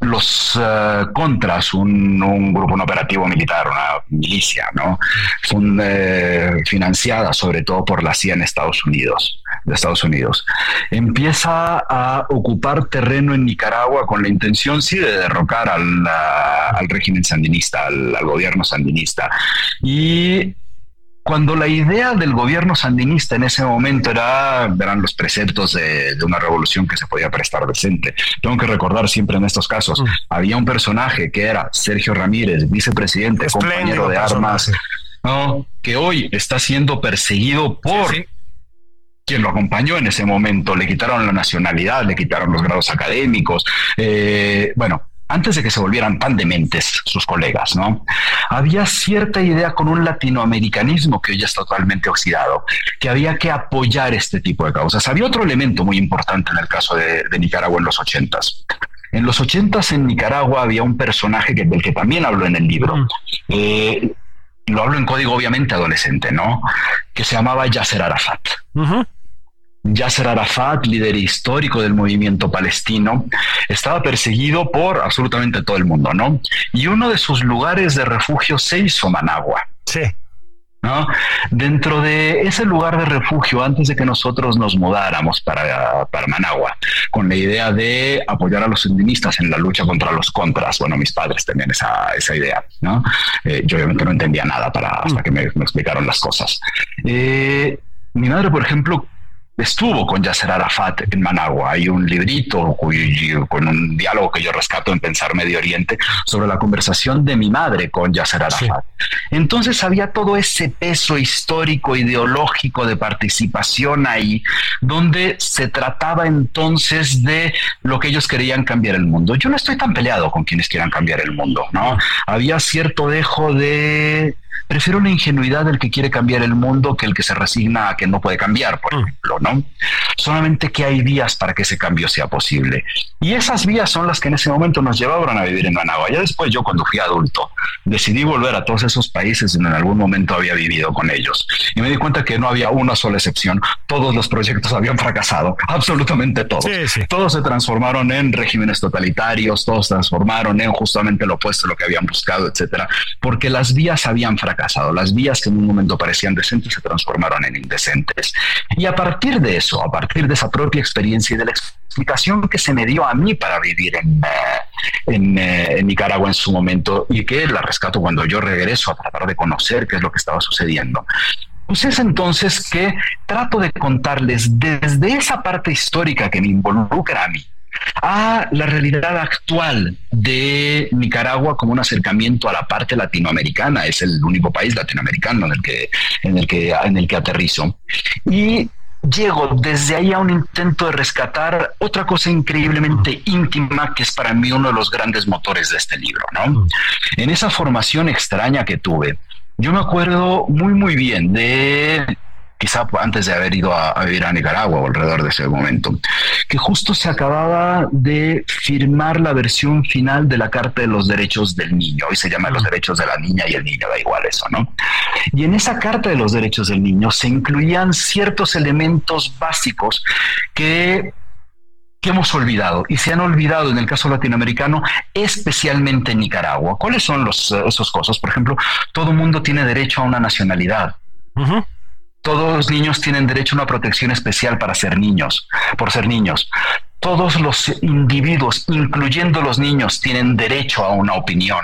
[SPEAKER 3] los eh, contras, un, grupo, un operativo militar, una milicia, ¿no? Son eh, financiadas sobre todo por la CIA en Estados Unidos, de Estados Unidos. Empieza a ocupar terreno en Nicaragua con la intención, sí, de derrocar al, al régimen sandinista, al, al gobierno sandinista. Y cuando la idea del gobierno sandinista en ese momento era, eran los preceptos de, una revolución que se podía prestar decente. Tengo que recordar siempre en estos casos, mm. había un personaje que era Sergio Ramírez, vicepresidente, compañero de armas, ¿no? que hoy está siendo perseguido por... quien lo acompañó en ese momento, le quitaron la nacionalidad, le quitaron los grados académicos, eh, bueno, antes de que se volvieran tan dementes sus colegas, ¿no? Había cierta idea con un latinoamericanismo que hoy ya está totalmente oxidado, que había que apoyar este tipo de causas. Había otro elemento muy importante en el caso de, Nicaragua en los ochentas. En los ochentas en Nicaragua había un personaje que, del que también hablo en el libro. Eh, lo hablo en código obviamente adolescente, ¿no? Que se llamaba Yasser Arafat. Yasser Arafat, líder histórico del movimiento palestino, estaba perseguido por absolutamente todo el mundo, ¿no? Y uno de sus lugares de refugio se hizo Managua.
[SPEAKER 2] Sí.
[SPEAKER 3] ¿No? Dentro de ese lugar de refugio, antes de que nosotros nos mudáramos para, para Managua, con la idea de apoyar a los sandinistas en la lucha contra los contras, bueno, mis padres tenían esa, esa idea, ¿no? Eh, yo obviamente no entendía nada para, hasta que me, explicaron las cosas. Eh, mi madre, por ejemplo, estuvo con Yasser Arafat en Managua. Hay un librito con un diálogo que yo rescato en Pensar Medio Oriente sobre la conversación de mi madre con Yasser Arafat. Entonces había todo ese peso histórico, ideológico de participación ahí, donde se trataba entonces de lo que ellos querían cambiar el mundo. Yo no estoy tan peleado con quienes quieran cambiar el mundo, ¿no? Había cierto dejo de Prefiero la ingenuidad del que quiere cambiar el mundo que el que se resigna a que no puede cambiar, por mm. ejemplo, ¿no? Solamente que hay vías para que ese cambio sea posible. Y esas vías son las que en ese momento nos llevaban a vivir en Managua. Ya después yo, cuando fui adulto, decidí volver a todos esos países donde en algún momento había vivido con ellos. Y me di cuenta que no había una sola excepción. Todos los proyectos habían fracasado, absolutamente todos. Todos se transformaron en regímenes totalitarios, todos se transformaron en justamente lo opuesto a lo que habían buscado, etcétera, porque las vías habían fracasado las vías que en un momento parecían decentes se transformaron en indecentes. Y a partir de eso, a partir de esa propia experiencia y de la explicación que se me dio a mí para vivir en, eh, eh, en, Nicaragua en su momento y que la rescato cuando yo regreso a tratar de conocer qué es lo que estaba sucediendo. Pues es entonces que trato de contarles desde esa parte histórica que me involucra a mí, a la realidad actual de Nicaragua como un acercamiento a la parte latinoamericana. Es el único país latinoamericano en el que, en el que, en el que aterrizo. Y llego desde ahí a un intento de rescatar otra cosa increíblemente íntima que es para mí uno de los grandes motores de este libro, ¿no? En esa formación extraña que tuve, yo me acuerdo muy muy bien de quizá antes de haber ido a, vivir a Nicaragua o alrededor de ese momento, que justo se acababa de firmar la versión final de la Carta de los Derechos del Niño. Hoy se llama Los Derechos de la Niña y el Niño, da igual eso, ¿no? Y en esa Carta de los Derechos del Niño se incluían ciertos elementos básicos que que hemos olvidado y se han olvidado en el caso latinoamericano, especialmente en Nicaragua. ¿Cuáles son los, esos cosas? Por ejemplo, todo mundo tiene derecho a una nacionalidad todos los niños tienen derecho a una protección especial para ser niños, por ser niños. Todos los individuos, incluyendo los niños, tienen derecho a una opinión.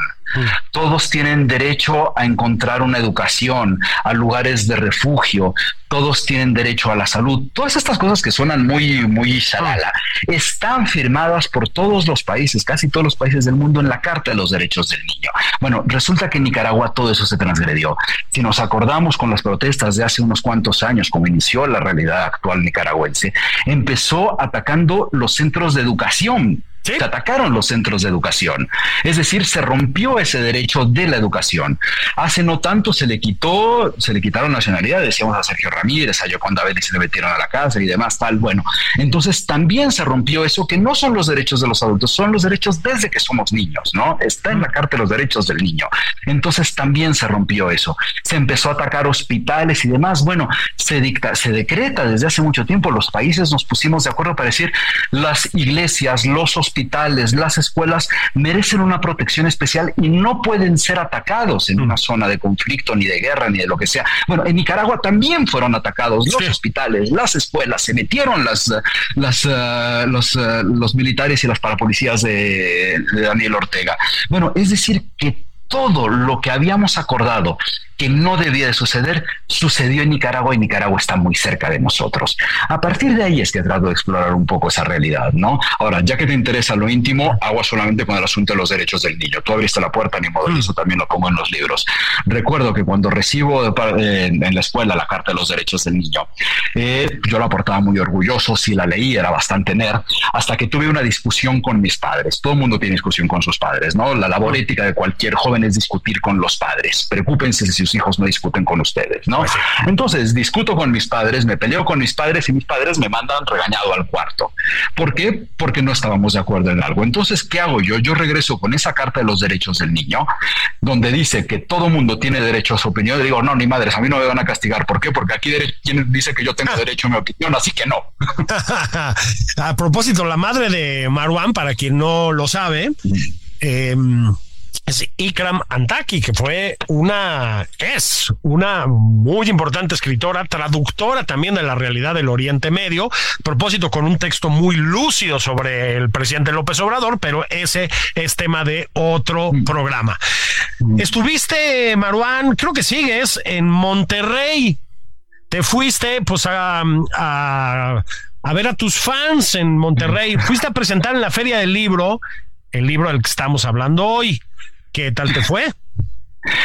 [SPEAKER 3] Todos tienen derecho a encontrar una educación, a lugares de refugio. Todos tienen derecho a la salud. Todas estas cosas que suenan muy, muy shalala, están firmadas por todos los países, casi todos los países del mundo en la Carta de los Derechos del Niño. Bueno, resulta que en Nicaragua todo eso se transgredió. Si nos acordamos con las protestas de hace unos cuantos años, como inició la realidad actual nicaragüense, empezó atacando los centros de educación se atacaron los centros de educación. Es decir, se rompió ese derecho de la educación. Hace no tanto se le quitó, se le quitaron nacionalidad, decíamos a Sergio Ramírez, a Yocon David y se le metieron a la casa y demás, tal. Bueno, entonces también se rompió eso, que no son los derechos de los adultos, son los derechos desde que somos niños, ¿no? Está en la Carta de los Derechos del Niño. Entonces también se rompió eso. Se empezó a atacar hospitales y demás. Bueno, se dicta, se decreta desde hace mucho tiempo, los países nos pusimos de acuerdo para decir las iglesias, los hospitales, hospitales, las escuelas merecen una protección especial y no pueden ser atacados en una zona de conflicto, ni de guerra, ni de lo que sea. Bueno, en Nicaragua también fueron atacados los hospitales, las escuelas, se metieron las, las, eh, los, eh, los militares y las parapolicías de, de Daniel Ortega. Bueno, es decir, que todo lo que habíamos acordado que no debía de suceder, sucedió en Nicaragua y Nicaragua está muy cerca de nosotros. A partir de ahí es que trato de explorar un poco esa realidad, ¿no? Ahora, ya que te interesa lo íntimo, hago solamente con el asunto de los derechos del niño. Tú abriste la puerta, ni modo, mm. eso también lo pongo en los libros. Recuerdo que cuando recibo en la escuela la Carta de los Derechos del Niño, eh, yo la aportaba muy orgulloso, si la leí era bastante nerd, hasta que tuve una discusión con mis padres. Todo el mundo tiene discusión con sus padres, ¿no? La labor ética de cualquier joven es discutir con los padres. Preocúpense si sus hijos no discuten con ustedes, ¿no? Pues Entonces, discuto con mis padres, me peleo con mis padres y mis padres me mandan regañado al cuarto. ¿Por qué? Porque no estábamos de acuerdo en algo. Entonces, ¿qué hago yo? Yo regreso con esa carta de los derechos del niño, donde dice que todo mundo tiene derecho a su opinión. Y digo, no, ni madres, a mí no me van a castigar. ¿Por qué? Porque aquí dice que yo tengo derecho a mi opinión, así que no.
[SPEAKER 2] a propósito, la madre de Marwan, para quien no lo sabe, eh, es Ikram Antaki, que fue una, es una muy importante escritora, traductora también de la realidad del Oriente Medio, a propósito con un texto muy lúcido sobre el presidente López Obrador, pero ese es tema de otro mm. programa. Mm. Estuviste, Maruán, creo que sigues en Monterrey. Te fuiste pues a, a, a ver a tus fans en Monterrey. Fuiste a presentar en la Feria del Libro el libro del que estamos hablando hoy. ¿Qué tal te fue?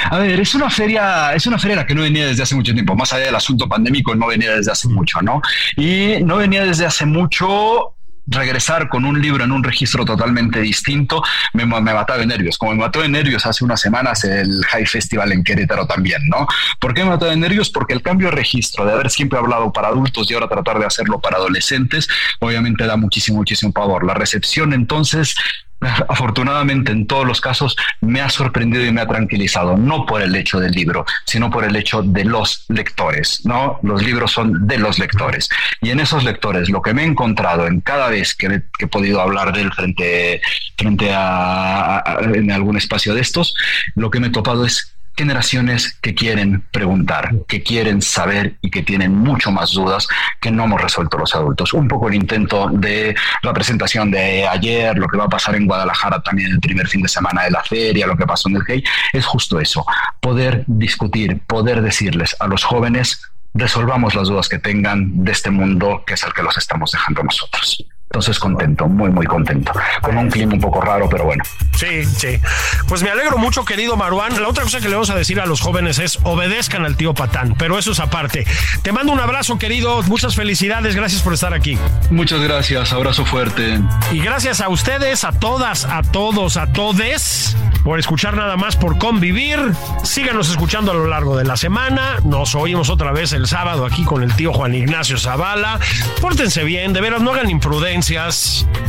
[SPEAKER 3] A ver, es una feria, es una feria la que no venía desde hace mucho tiempo, más allá del asunto pandémico, no venía desde hace mucho, ¿no? Y no venía desde hace mucho regresar con un libro en un registro totalmente distinto me, me mataba de nervios. Como me mató de nervios hace unas semanas el High Festival en Querétaro también, ¿no? ¿Por qué me mató de nervios? Porque el cambio de registro, de haber siempre hablado para adultos y ahora tratar de hacerlo para adolescentes, obviamente da muchísimo, muchísimo pavor. La recepción entonces afortunadamente en todos los casos me ha sorprendido y me ha tranquilizado, no por el hecho del libro, sino por el hecho de los lectores, ¿no? Los libros son de los lectores. Y en esos lectores, lo que me he encontrado en cada vez que, he podido hablar de él frente, frente a, en algún espacio de estos, lo que me he topado es generaciones que quieren preguntar, que quieren saber y que tienen mucho más dudas que no hemos resuelto los adultos. Un poco el intento de la presentación de ayer, lo que va a pasar en Guadalajara también el primer fin de semana de la feria, lo que pasó en el GEI, es justo eso, poder discutir, poder decirles a los jóvenes, resolvamos las dudas que tengan de este mundo que es el que los estamos dejando nosotros. Entonces contento, muy, muy contento. Con un clima un poco raro, pero bueno.
[SPEAKER 2] Sí, sí. Pues me alegro mucho, querido Maruán. La otra cosa que le vamos a decir a los jóvenes es obedezcan al tío Patán, pero eso es aparte. Te mando un abrazo, querido. Muchas felicidades. Gracias por estar aquí.
[SPEAKER 3] Muchas gracias. Abrazo fuerte.
[SPEAKER 2] Y gracias a ustedes, a todas, a todos, a todes, por escuchar nada más, por convivir. Síganos escuchando a lo largo de la semana. Nos oímos otra vez el sábado aquí con el tío Juan Ignacio Zavala. Pórtense bien, de veras, no hagan imprudencia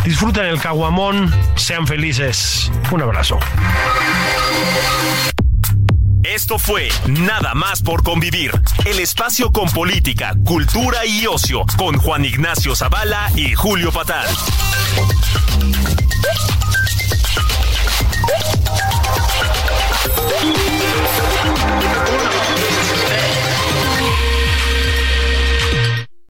[SPEAKER 2] disfruten el caguamón, sean felices. Un abrazo.
[SPEAKER 1] Esto fue Nada más por convivir, el espacio con política, cultura y ocio, con Juan Ignacio Zavala y Julio Patal.